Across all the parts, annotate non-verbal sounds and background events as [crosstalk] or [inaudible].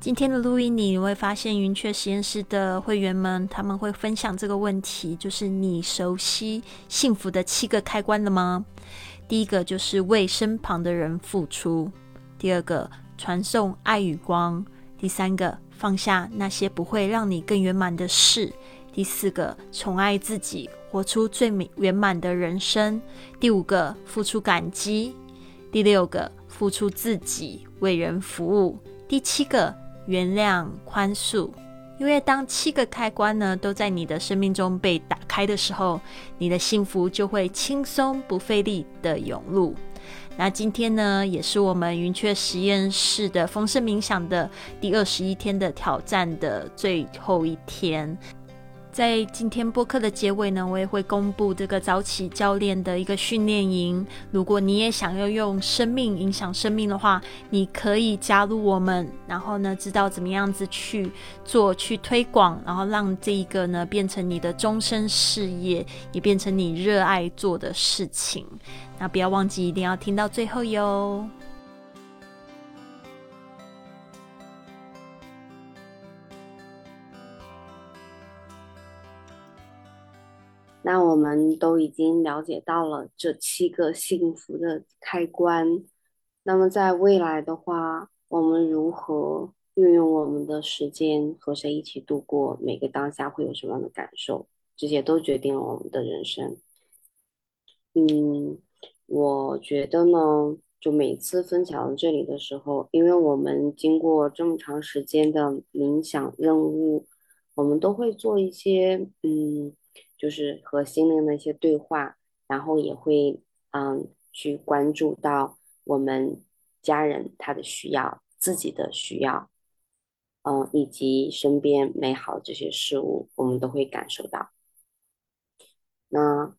今天的录音里，你会发现云雀实验室的会员们他们会分享这个问题，就是你熟悉幸福的七个开关了吗？第一个就是为身旁的人付出，第二个传送爱与光，第三个放下那些不会让你更圆满的事，第四个宠爱自己，活出最美圆满的人生，第五个付出感激，第六个付出自己为人服务，第七个。原谅、宽恕，因为当七个开关呢都在你的生命中被打开的时候，你的幸福就会轻松不费力的涌入。那今天呢，也是我们云雀实验室的丰盛冥想的第二十一天的挑战的最后一天。在今天播客的结尾呢，我也会公布这个早起教练的一个训练营。如果你也想要用生命影响生命的话，你可以加入我们，然后呢，知道怎么样子去做、去推广，然后让这一个呢变成你的终身事业，也变成你热爱做的事情。那不要忘记，一定要听到最后哟。那我们都已经了解到了这七个幸福的开关。那么在未来的话，我们如何运用我们的时间和谁一起度过每个当下会有什么样的感受？这些都决定了我们的人生。嗯，我觉得呢，就每次分享到这里的时候，因为我们经过这么长时间的冥想任务，我们都会做一些嗯。就是和心灵的一些对话，然后也会嗯去关注到我们家人他的需要、自己的需要，嗯以及身边美好这些事物，我们都会感受到。那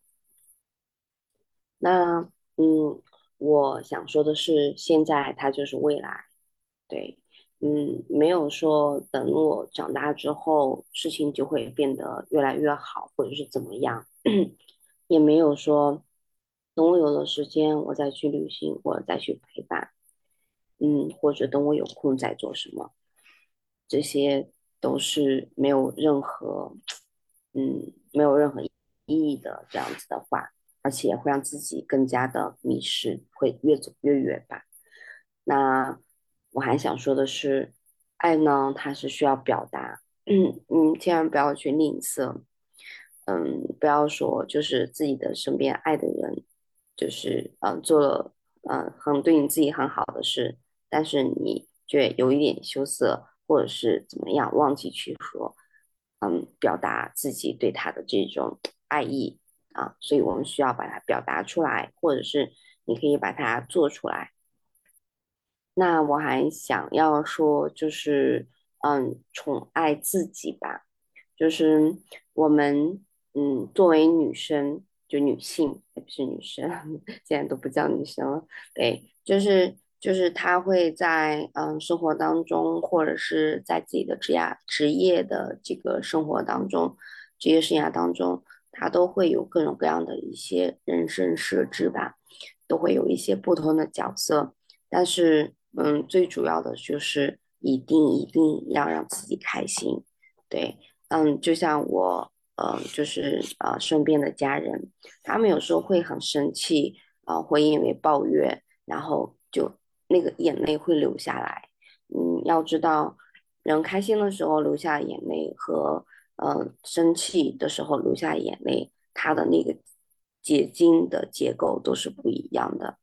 那嗯，我想说的是，现在它就是未来，对。嗯，没有说等我长大之后事情就会变得越来越好，或者是怎么样，[clears throat] 也没有说等我有了时间我再去旅行，我再去陪伴，嗯，或者等我有空再做什么，这些都是没有任何，嗯，没有任何意义的这样子的话，而且会让自己更加的迷失，会越走越远吧。那。我还想说的是，爱呢，它是需要表达，嗯，千万不要去吝啬，嗯，不要说就是自己的身边爱的人，就是嗯做了嗯很对你自己很好的事，但是你却有一点羞涩，或者是怎么样，忘记去说，嗯，表达自己对他的这种爱意啊，所以我们需要把它表达出来，或者是你可以把它做出来。那我还想要说，就是嗯，宠爱自己吧。就是我们嗯，作为女生，就女性，也不是女生，[laughs] 现在都不叫女生了。对，就是就是她会在嗯生活当中，或者是在自己的职业职业的这个生活当中，职业生涯当中，她都会有各种各样的一些人生设置吧，都会有一些不同的角色，但是。嗯，最主要的就是一定一定要让自己开心，对，嗯，就像我，呃，就是呃身边的家人，他们有时候会很生气，啊，会因为抱怨，然后就那个眼泪会流下来。嗯，要知道，人开心的时候流下眼泪和，呃，生气的时候流下眼泪，它的那个结晶的结构都是不一样的。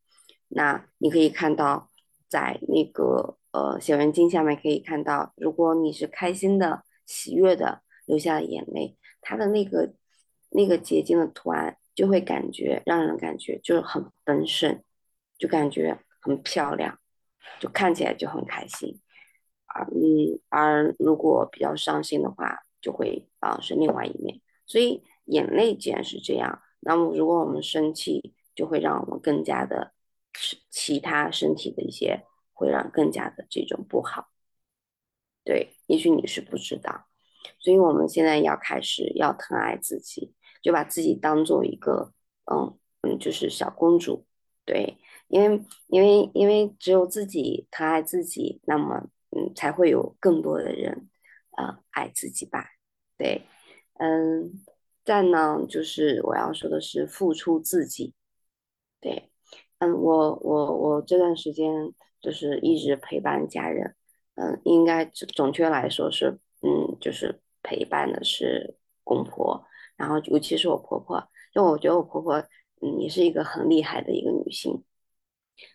那你可以看到。在那个呃显微镜下面可以看到，如果你是开心的、喜悦的，流下了眼泪，它的那个那个结晶的图案就会感觉让人感觉就是很丰盛，就感觉很漂亮，就看起来就很开心。而嗯，而如果比较伤心的话，就会啊是另外一面。所以眼泪既然是这样，那么如果我们生气，就会让我们更加的。是其他身体的一些会让更加的这种不好，对，也许你是不知道，所以我们现在要开始要疼爱自己，就把自己当做一个，嗯嗯，就是小公主，对，因为因为因为只有自己疼爱自己，那么嗯，才会有更多的人呃爱自己吧。对，嗯，再呢就是我要说的是付出自己。对，嗯，我我我这段时间就是一直陪伴家人，嗯，应该准确来说是，嗯，就是陪伴的是公婆，然后尤其是我婆婆，就我觉得我婆婆，嗯，也是一个很厉害的一个女性，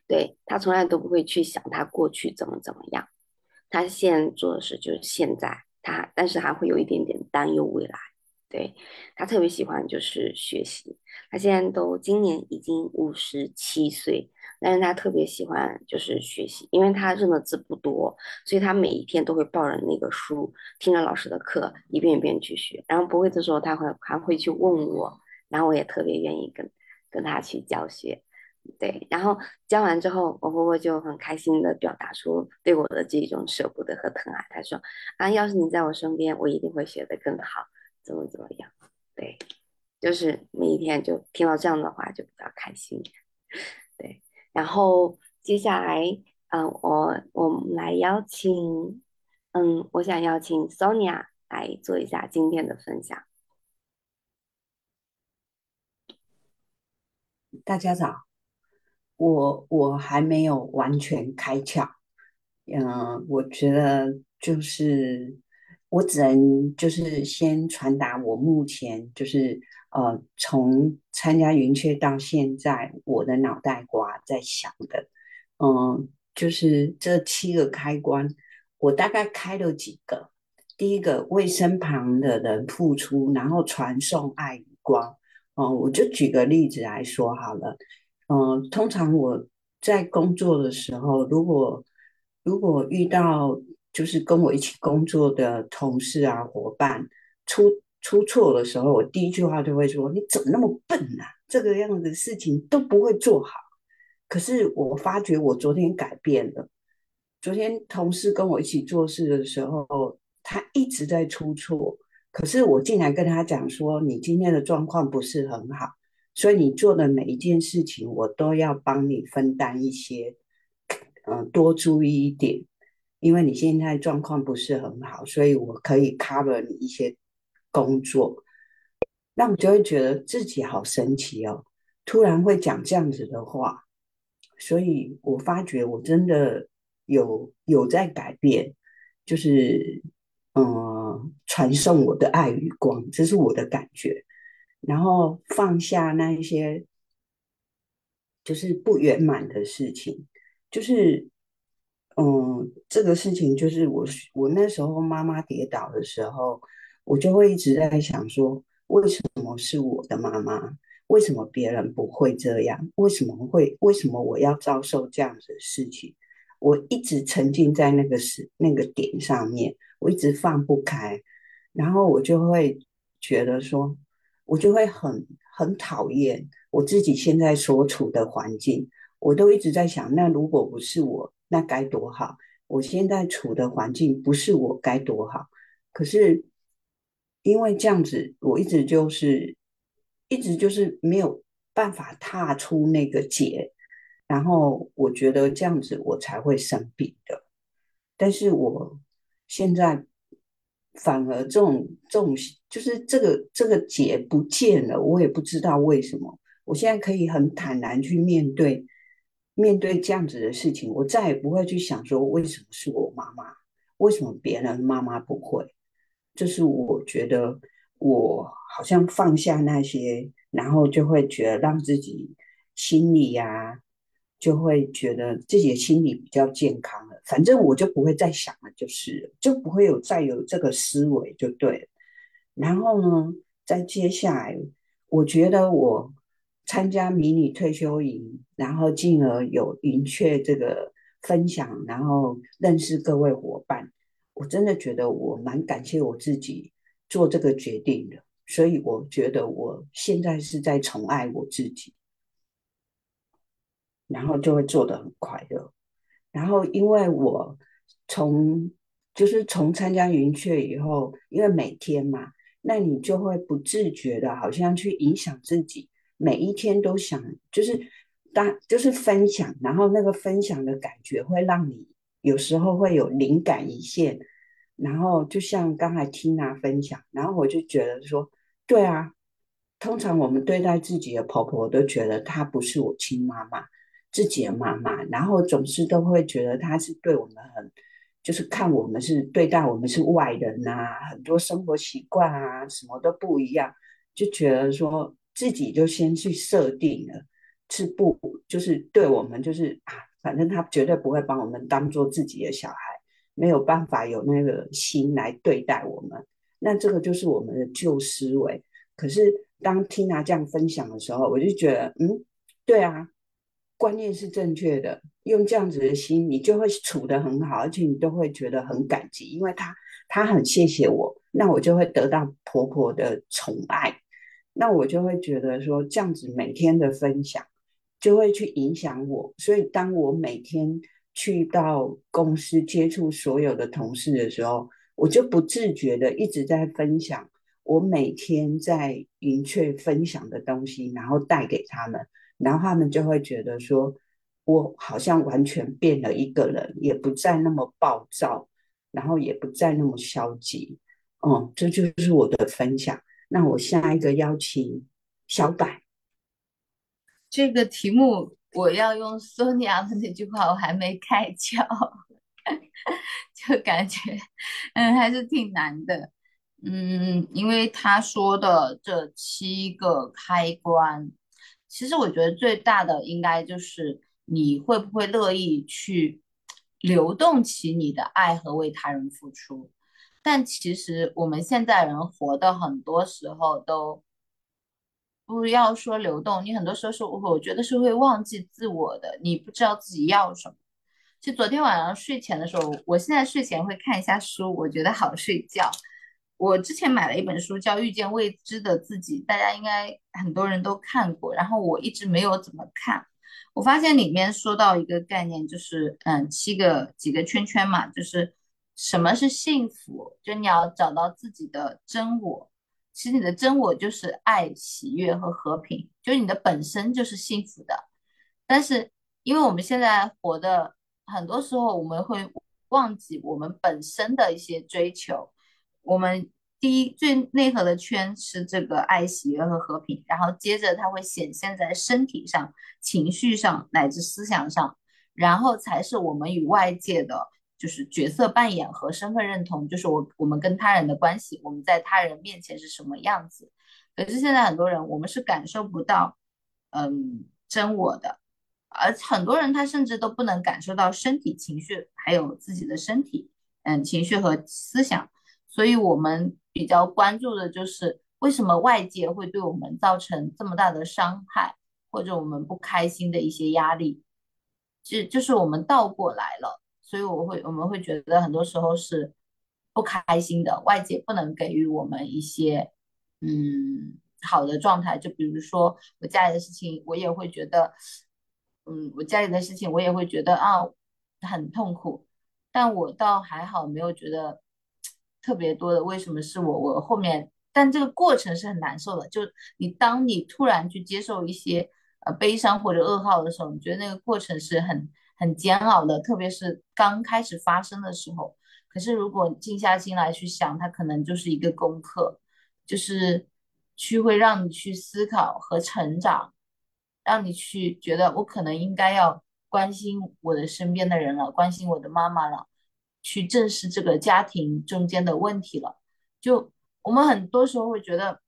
对她从来都不会去想她过去怎么怎么样，她现在做的事就是现在，她但是还会有一点点担忧未来。对他特别喜欢就是学习，他现在都今年已经五十七岁，但是他特别喜欢就是学习，因为他认的字不多，所以他每一天都会抱着那个书，听着老师的课，一遍一遍去学。然后不会的时候，他会还会去问我，然后我也特别愿意跟跟他去教学。对，然后教完之后，我婆婆就很开心的表达出对我的这种舍不得和疼爱。她说：“啊，要是你在我身边，我一定会学得更好。”怎么怎么样？对，就是每一天就听到这样的话就比较开心。对，然后接下来，嗯，我我们来邀请，嗯，我想邀请 Sonia 来做一下今天的分享。大家早，我我还没有完全开窍，嗯，我觉得就是。我只能就是先传达我目前就是呃从参加云雀到现在我的脑袋瓜在想的，嗯，就是这七个开关，我大概开了几个。第一个为身旁的人付出，然后传送爱与光。嗯，我就举个例子来说好了。嗯，通常我在工作的时候，如果如果遇到就是跟我一起工作的同事啊、伙伴出出错的时候，我第一句话就会说：“你怎么那么笨啊？这个样子的事情都不会做好。”可是我发觉我昨天改变了。昨天同事跟我一起做事的时候，他一直在出错，可是我竟然跟他讲说：“你今天的状况不是很好，所以你做的每一件事情，我都要帮你分担一些，嗯，多注意一点。”因为你现在状况不是很好，所以我可以 cover 你一些工作，那我就会觉得自己好神奇哦，突然会讲这样子的话，所以我发觉我真的有有在改变，就是嗯，传送我的爱与光，这是我的感觉，然后放下那一些就是不圆满的事情，就是。嗯，这个事情就是我，我那时候妈妈跌倒的时候，我就会一直在想说，为什么是我的妈妈？为什么别人不会这样？为什么会？为什么我要遭受这样子的事情？我一直沉浸在那个时那个点上面，我一直放不开，然后我就会觉得说，我就会很很讨厌我自己现在所处的环境，我都一直在想，那如果不是我。那该多好！我现在处的环境不是我该多好，可是因为这样子，我一直就是一直就是没有办法踏出那个结，然后我觉得这样子我才会生病的。但是我现在反而这种这种就是这个这个结不见了，我也不知道为什么。我现在可以很坦然去面对。面对这样子的事情，我再也不会去想说为什么是我妈妈，为什么别人妈妈不会。就是我觉得我好像放下那些，然后就会觉得让自己心里呀，就会觉得自己的心理比较健康了。反正我就不会再想了，就是就不会有再有这个思维就对了。然后呢，在接下来，我觉得我。参加迷你退休营，然后进而有云雀这个分享，然后认识各位伙伴，我真的觉得我蛮感谢我自己做这个决定的，所以我觉得我现在是在宠爱我自己，然后就会做的很快乐。然后因为我从就是从参加云雀以后，因为每天嘛，那你就会不自觉的，好像去影响自己。每一天都想，就是当就是分享，然后那个分享的感觉会让你有时候会有灵感一现，然后就像刚才 Tina 分享，然后我就觉得说，对啊，通常我们对待自己的婆婆都觉得她不是我亲妈妈，自己的妈妈，然后总是都会觉得她是对我们很，就是看我们是对待我们是外人啊，很多生活习惯啊什么都不一样，就觉得说自己就先去设定了，是不就是对我们就是啊。反正他绝对不会把我们当做自己的小孩，没有办法有那个心来对待我们。那这个就是我们的旧思维。可是当 Tina 这样分享的时候，我就觉得，嗯，对啊，观念是正确的。用这样子的心，你就会处得很好，而且你都会觉得很感激，因为他他很谢谢我，那我就会得到婆婆的宠爱。那我就会觉得说，这样子每天的分享。就会去影响我，所以当我每天去到公司接触所有的同事的时候，我就不自觉的一直在分享我每天在云雀分享的东西，然后带给他们，然后他们就会觉得说，我好像完全变了一个人，也不再那么暴躁，然后也不再那么消极。嗯，这就是我的分享。那我下一个邀请小柏。这个题目我要用索尼娅的那句话，我还没开窍，[laughs] 就感觉嗯还是挺难的，嗯，因为他说的这七个开关，其实我觉得最大的应该就是你会不会乐意去流动起你的爱和为他人付出，但其实我们现在人活的很多时候都。不要说流动，你很多时候是，我觉得是会忘记自我的，你不知道自己要什么。就昨天晚上睡前的时候，我现在睡前会看一下书，我觉得好睡觉。我之前买了一本书叫《遇见未知的自己》，大家应该很多人都看过，然后我一直没有怎么看。我发现里面说到一个概念，就是嗯，七个几个圈圈嘛，就是什么是幸福，就你要找到自己的真我。其实你的真我就是爱、喜悦和和平，就是你的本身就是幸福的。但是，因为我们现在活的很多时候，我们会忘记我们本身的一些追求。我们第一最内核的圈是这个爱、喜悦和和平，然后接着它会显现在身体上、情绪上乃至思想上，然后才是我们与外界的。就是角色扮演和身份认同，就是我我们跟他人的关系，我们在他人面前是什么样子。可是现在很多人，我们是感受不到，嗯，真我的，而很多人他甚至都不能感受到身体、情绪，还有自己的身体，嗯，情绪和思想。所以我们比较关注的就是为什么外界会对我们造成这么大的伤害，或者我们不开心的一些压力，就就是我们倒过来了。所以我会，我们会觉得很多时候是不开心的，外界不能给予我们一些嗯好的状态。就比如说我家里的事情，我也会觉得，嗯，我家里的事情我也会觉得啊很痛苦，但我倒还好，没有觉得特别多的。为什么是我？我后面，但这个过程是很难受的。就你当你突然去接受一些呃悲伤或者噩耗的时候，你觉得那个过程是很。很煎熬的，特别是刚开始发生的时候。可是如果静下心来去想，它可能就是一个功课，就是去会让你去思考和成长，让你去觉得我可能应该要关心我的身边的人了，关心我的妈妈了，去正视这个家庭中间的问题了。就我们很多时候会觉得，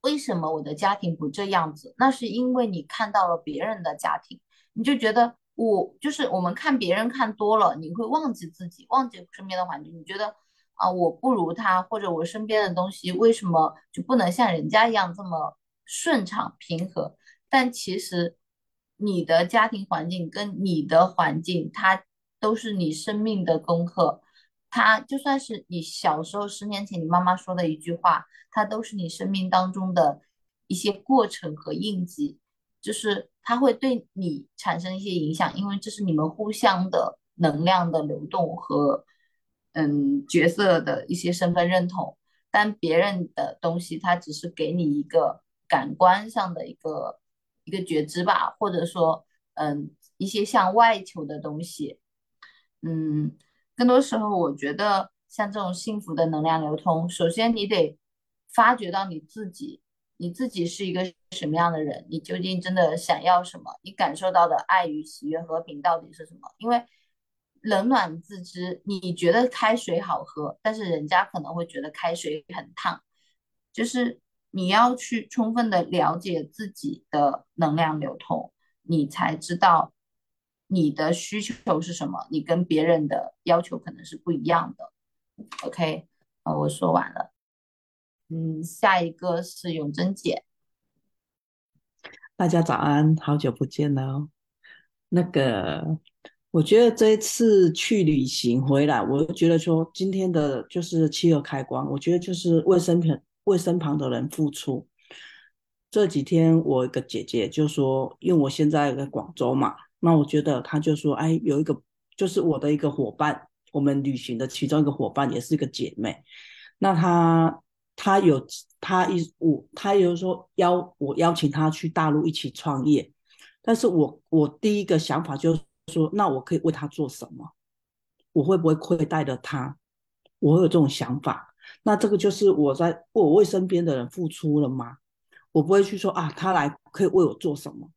为什么我的家庭不这样子？那是因为你看到了别人的家庭，你就觉得。我就是我们看别人看多了，你会忘记自己，忘记身边的环境。你觉得啊，我不如他，或者我身边的东西为什么就不能像人家一样这么顺畅平和？但其实你的家庭环境跟你的环境，它都是你生命的功课。它就算是你小时候十年前你妈妈说的一句话，它都是你生命当中的一些过程和印记。就是它会对你产生一些影响，因为这是你们互相的能量的流动和嗯角色的一些身份认同。但别人的东西，它只是给你一个感官上的一个一个觉知吧，或者说嗯一些向外求的东西。嗯，更多时候我觉得像这种幸福的能量流通，首先你得发掘到你自己，你自己是一个什么样的人，你究竟真的想要什么，你感受到的爱与喜悦和平到底是什么？因为冷暖自知，你觉得开水好喝，但是人家可能会觉得开水很烫，就是你要去充分的了解自己的能量流通，你才知道你的需求是什么，你跟别人的要求可能是不一样的。OK，呃，我说完了。嗯，下一个是永贞姐，大家早安，好久不见了。那个。我觉得这一次去旅行回来，我觉得说今天的就是七个开关，我觉得就是为身旁为身旁的人付出。这几天我一个姐姐就说，因为我现在在广州嘛，那我觉得她就说，哎，有一个就是我的一个伙伴，我们旅行的其中一个伙伴也是一个姐妹，那她他有他一我他有说邀我邀请他去大陆一起创业，但是我我第一个想法就是。说那我可以为他做什么？我会不会亏待了他？我会有这种想法。那这个就是我在我为身边的人付出了吗？我不会去说啊，他来可以为我做什么？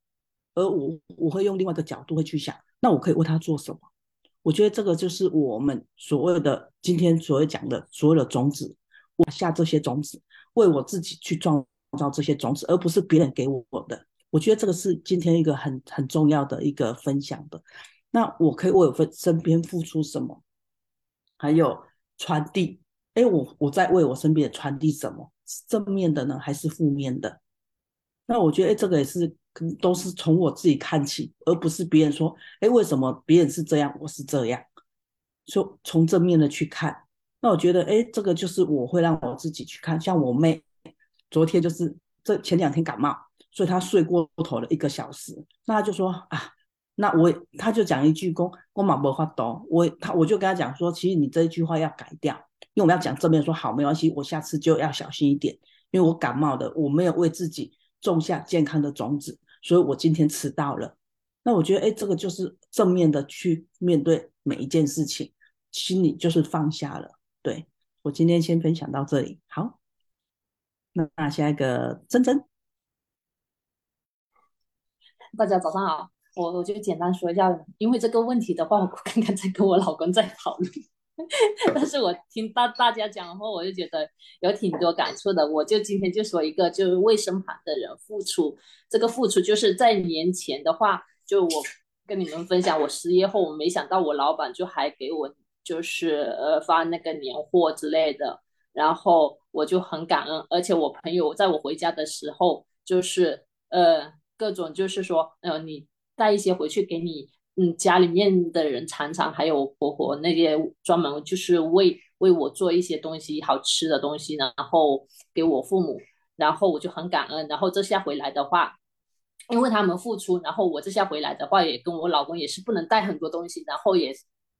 而我我会用另外一个角度会去想，那我可以为他做什么？我觉得这个就是我们所谓的今天所谓讲的所有的种子，我下这些种子，为我自己去创造这些种子，而不是别人给我的。我觉得这个是今天一个很很重要的一个分享的。那我可以为我分身边付出什么？还有传递，哎，我我在为我身边传递什么？正面的呢，还是负面的？那我觉得，哎，这个也是都是从我自己看起，而不是别人说，哎，为什么别人是这样，我是这样？说从正面的去看。那我觉得，哎，这个就是我会让我自己去看。像我妹昨天就是这前两天感冒。所以她睡过头了一个小时，那她就说啊，那我她就讲一句公公马不发抖，我她我就跟她讲说，其实你这一句话要改掉，因为我们要讲正面说好没关系，我下次就要小心一点，因为我感冒的，我没有为自己种下健康的种子，所以我今天迟到了。那我觉得哎，这个就是正面的去面对每一件事情，心里就是放下了。对我今天先分享到这里，好，那下一个珍珍。大家早上好，我我就简单说一下，因为这个问题的话，我刚刚在跟我老公在讨论，[laughs] 但是我听大大家讲后，我就觉得有挺多感触的。我就今天就说一个，就是为身旁的人付出，这个付出就是在年前的话，就我跟你们分享，我失业后，我没想到我老板就还给我就是呃发那个年货之类的，然后我就很感恩，而且我朋友在我回家的时候，就是呃。各种就是说，呃，你带一些回去给你，嗯，家里面的人尝尝，还有婆婆那些专门就是为为我做一些东西好吃的东西，然后给我父母，然后我就很感恩。然后这下回来的话，因为他们付出，然后我这下回来的话，也跟我老公也是不能带很多东西，然后也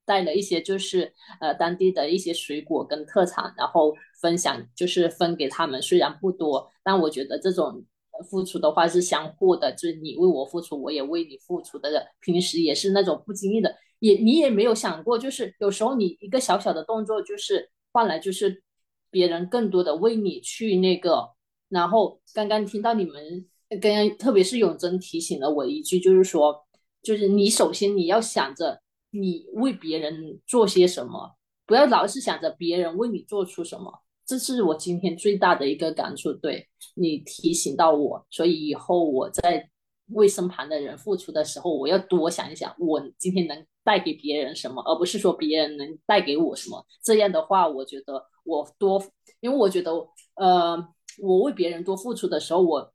带了一些就是呃当地的一些水果跟特产，然后分享就是分给他们，虽然不多，但我觉得这种。付出的话是相互的，就是你为我付出，我也为你付出的。平时也是那种不经意的，也你也没有想过，就是有时候你一个小小的动作，就是换来就是别人更多的为你去那个。然后刚刚听到你们，刚刚特别是永贞提醒了我一句，就是说，就是你首先你要想着你为别人做些什么，不要老是想着别人为你做出什么。这是我今天最大的一个感触，对你提醒到我，所以以后我在为身旁的人付出的时候，我要多想一想，我今天能带给别人什么，而不是说别人能带给我什么。这样的话，我觉得我多，因为我觉得，呃，我为别人多付出的时候，我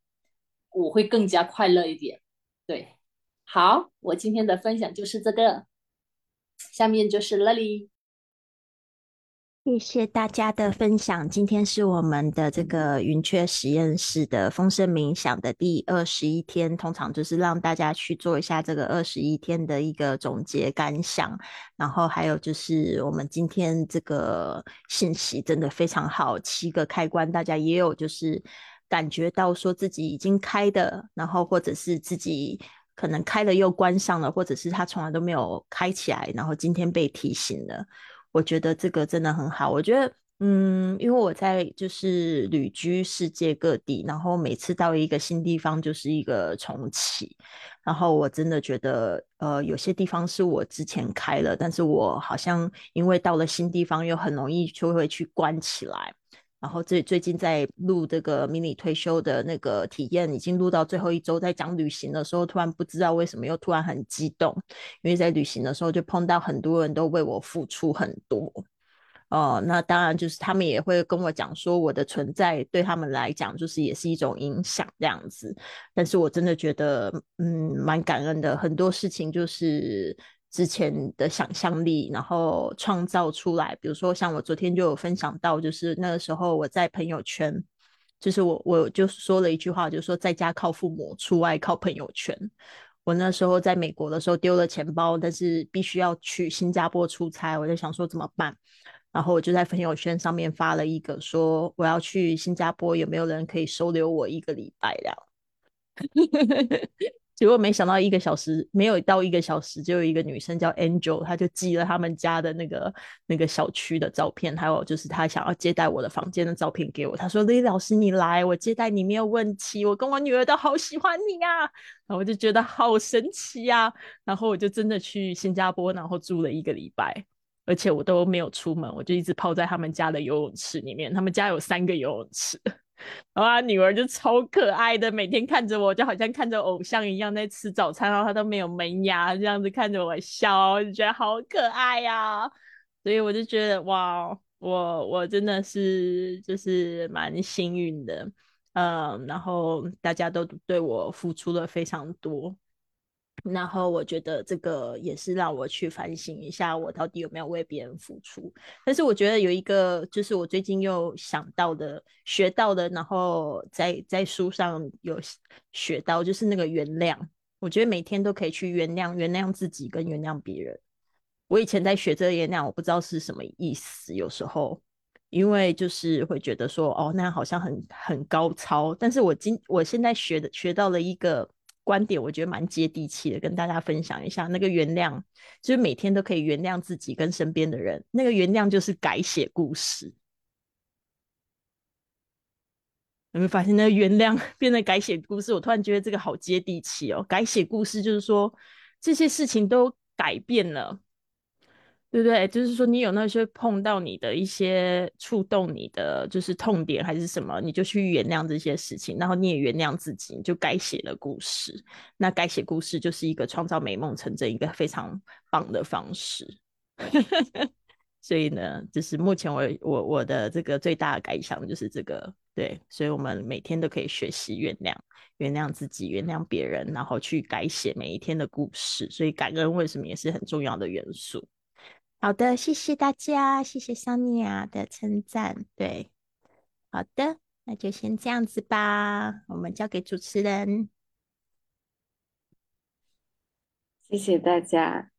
我会更加快乐一点。对，好，我今天的分享就是这个，下面就是 Lily。谢谢大家的分享。今天是我们的这个云雀实验室的风声冥想的第二十一天，通常就是让大家去做一下这个二十一天的一个总结感想。然后还有就是我们今天这个信息真的非常好，七个开关，大家也有就是感觉到说自己已经开的，然后或者是自己可能开了又关上了，或者是他从来都没有开起来，然后今天被提醒了。我觉得这个真的很好。我觉得，嗯，因为我在就是旅居世界各地，然后每次到一个新地方就是一个重启。然后我真的觉得，呃，有些地方是我之前开了，但是我好像因为到了新地方，又很容易就会去关起来。然后最最近在录这个迷你退休的那个体验，已经录到最后一周，在讲旅行的时候，突然不知道为什么又突然很激动，因为在旅行的时候就碰到很多人都为我付出很多。哦，那当然就是他们也会跟我讲说，我的存在对他们来讲就是也是一种影响这样子。但是我真的觉得，嗯，蛮感恩的。很多事情就是之前的想象力，然后创造出来。比如说，像我昨天就有分享到，就是那个时候我在朋友圈，就是我我就说了一句话，就是说在家靠父母，出外靠朋友圈。我那时候在美国的时候丢了钱包，但是必须要去新加坡出差，我在想说怎么办。然后我就在朋友圈上面发了一个，说我要去新加坡，有没有人可以收留我一个礼拜？这样，结果没想到一个小时没有到一个小时，就有一个女生叫 Angel，她就寄了他们家的那个那个小区的照片，还有就是她想要接待我的房间的照片给我。她说：“李老师，你来，我接待你没有问题。我跟我女儿都好喜欢你呀。”然后我就觉得好神奇呀。然后我就真的去新加坡，然后住了一个礼拜。而且我都没有出门，我就一直泡在他们家的游泳池里面。他们家有三个游泳池，然后他女儿就超可爱的，每天看着我就好像看着偶像一样在吃早餐，然后她都没有门牙，这样子看着我笑，就觉得好可爱呀。所以我就觉得哇，我我真的是就是蛮幸运的，嗯，然后大家都对我付出了非常多。然后我觉得这个也是让我去反省一下，我到底有没有为别人付出。但是我觉得有一个，就是我最近又想到的、学到的，然后在在书上有学到，就是那个原谅。我觉得每天都可以去原谅、原谅自己跟原谅别人。我以前在学这个原谅，我不知道是什么意思。有时候因为就是会觉得说，哦，那好像很很高超。但是我今我现在学的学到了一个。观点我觉得蛮接地气的，跟大家分享一下。那个原谅，就是每天都可以原谅自己跟身边的人。那个原谅就是改写故事。有没有发现，那个原谅 [laughs] 变成改写故事？我突然觉得这个好接地气哦。改写故事就是说，这些事情都改变了。对不对？就是说，你有那些碰到你的一些触动你的，就是痛点还是什么，你就去原谅这些事情，然后你也原谅自己，你就改写了故事。那改写故事就是一个创造美梦成真一个非常棒的方式。[laughs] 所以呢，就是目前我我我的这个最大的感想就是这个，对，所以我们每天都可以学习原谅，原谅自己，原谅别人，然后去改写每一天的故事。所以感恩为什么也是很重要的元素。好的，谢谢大家，谢谢桑尼亚的称赞。对，好的，那就先这样子吧，我们交给主持人。谢谢大家，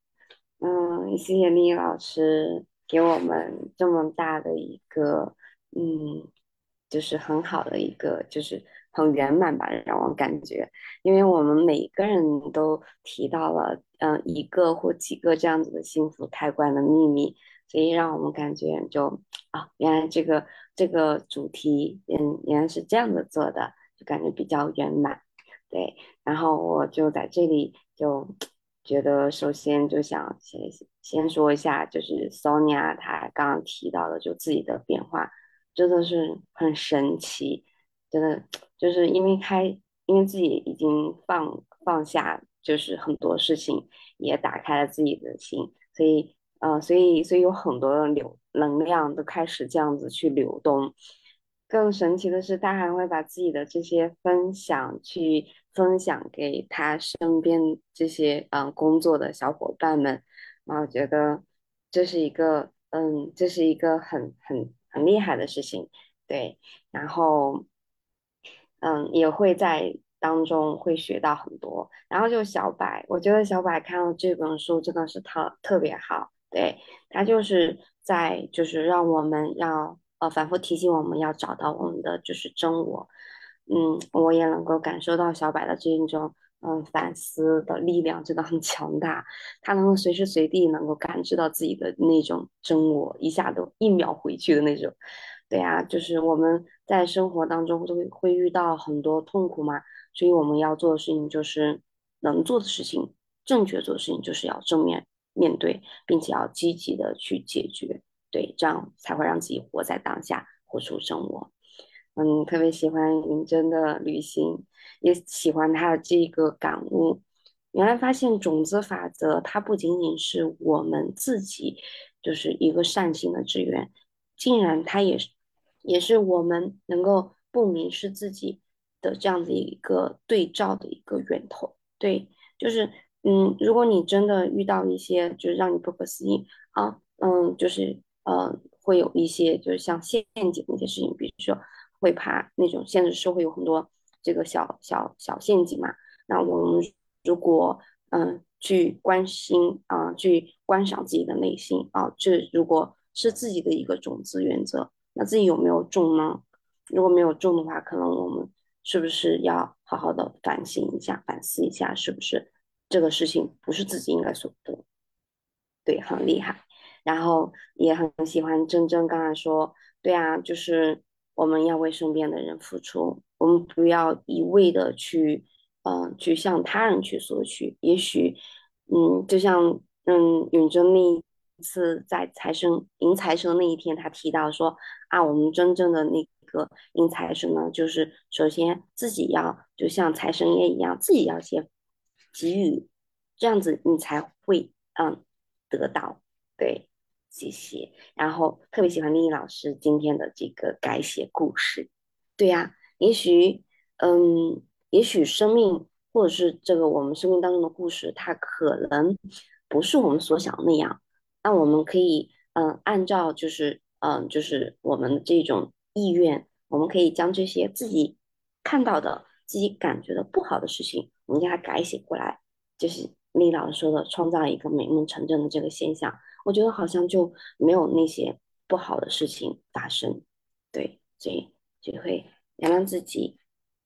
嗯，谢谢丽老师给我们这么大的一个，嗯，就是很好的一个，就是。很圆满吧，让我感觉，因为我们每个人都提到了，嗯，一个或几个这样子的幸福开关的秘密，所以让我们感觉就啊，原来这个这个主题，嗯，原来是这样子做的，就感觉比较圆满，对。然后我就在这里就觉得，首先就想先先说一下，就是 Sonia 她刚刚提到的，就自己的变化，真的是很神奇。真的就是因为开，因为自己已经放放下，就是很多事情也打开了自己的心，所以呃，所以所以有很多的流能量都开始这样子去流动。更神奇的是，他还会把自己的这些分享去分享给他身边这些嗯工作的小伙伴们，然后觉得这是一个嗯，这是一个很很很厉害的事情，对，然后。嗯，也会在当中会学到很多。然后就小白，我觉得小白看了这本书真的是特特别好。对他就是在就是让我们要呃反复提醒我们要找到我们的就是真我。嗯，我也能够感受到小白的这一种嗯，反思的力量真的很强大，他能够随时随地能够感知到自己的那种真我，一下都一秒回去的那种。对呀，就是我们在生活当中都会会遇到很多痛苦嘛，所以我们要做的事情就是能做的事情，正确做的事情就是要正面面对，并且要积极的去解决，对，这样才会让自己活在当下，活出真我。嗯，特别喜欢云真的旅行，也喜欢他的这个感悟。原来发现种子法则，它不仅仅是我们自己，就是一个善性的志愿，竟然它也是。也是我们能够不迷失自己的这样的一个对照的一个源头，对，就是嗯，如果你真的遇到一些就是让你不可思议啊，嗯，就是呃，会有一些就是像陷阱那些事情，比如说会怕那种现实社会有很多这个小小小陷阱嘛，那我们如果嗯去关心啊，去观赏自己的内心啊，这如果是自己的一个种子原则。那自己有没有中呢？如果没有中的话，可能我们是不是要好好的反省一下、反思一下，是不是这个事情不是自己应该所得？对，很厉害。然后也很喜欢真真刚才说，对啊，就是我们要为身边的人付出，我们不要一味的去，嗯，去向他人去索取。也许，嗯，就像嗯永贞那。次在财神迎财神的那一天，他提到说啊，我们真正的那个迎财神呢，就是首先自己要就像财神爷一样，自己要先给予，这样子你才会嗯得到。对，谢谢。然后特别喜欢丽丽老师今天的这个改写故事。对呀，也许嗯，也许生命或者是这个我们生命当中的故事，它可能不是我们所想的那样。那我们可以，嗯，按照就是，嗯，就是我们这种意愿，我们可以将这些自己看到的、自己感觉的不好的事情，我们给它改写过来，就是李老师说的，创造一个美梦成真的这个现象。我觉得好像就没有那些不好的事情发生，对，所以就会原谅自己，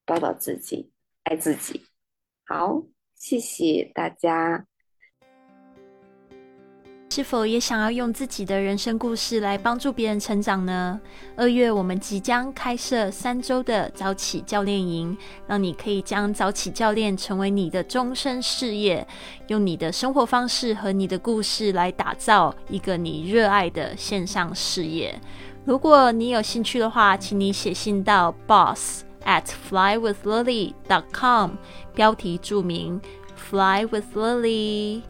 抱抱自己，爱自己。好，谢谢大家。是否也想要用自己的人生故事来帮助别人成长呢？二月我们即将开设三周的早起教练营，让你可以将早起教练成为你的终身事业，用你的生活方式和你的故事来打造一个你热爱的线上事业。如果你有兴趣的话，请你写信到 boss at flywithlily dot com，标题注明 Fly with Lily。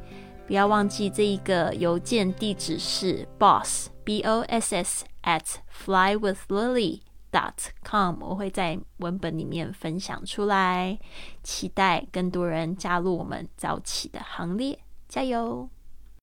不要忘记这一个邮件地址是 boss b o s s at flywithlily dot com，我会在文本里面分享出来，期待更多人加入我们早起的行列，加油！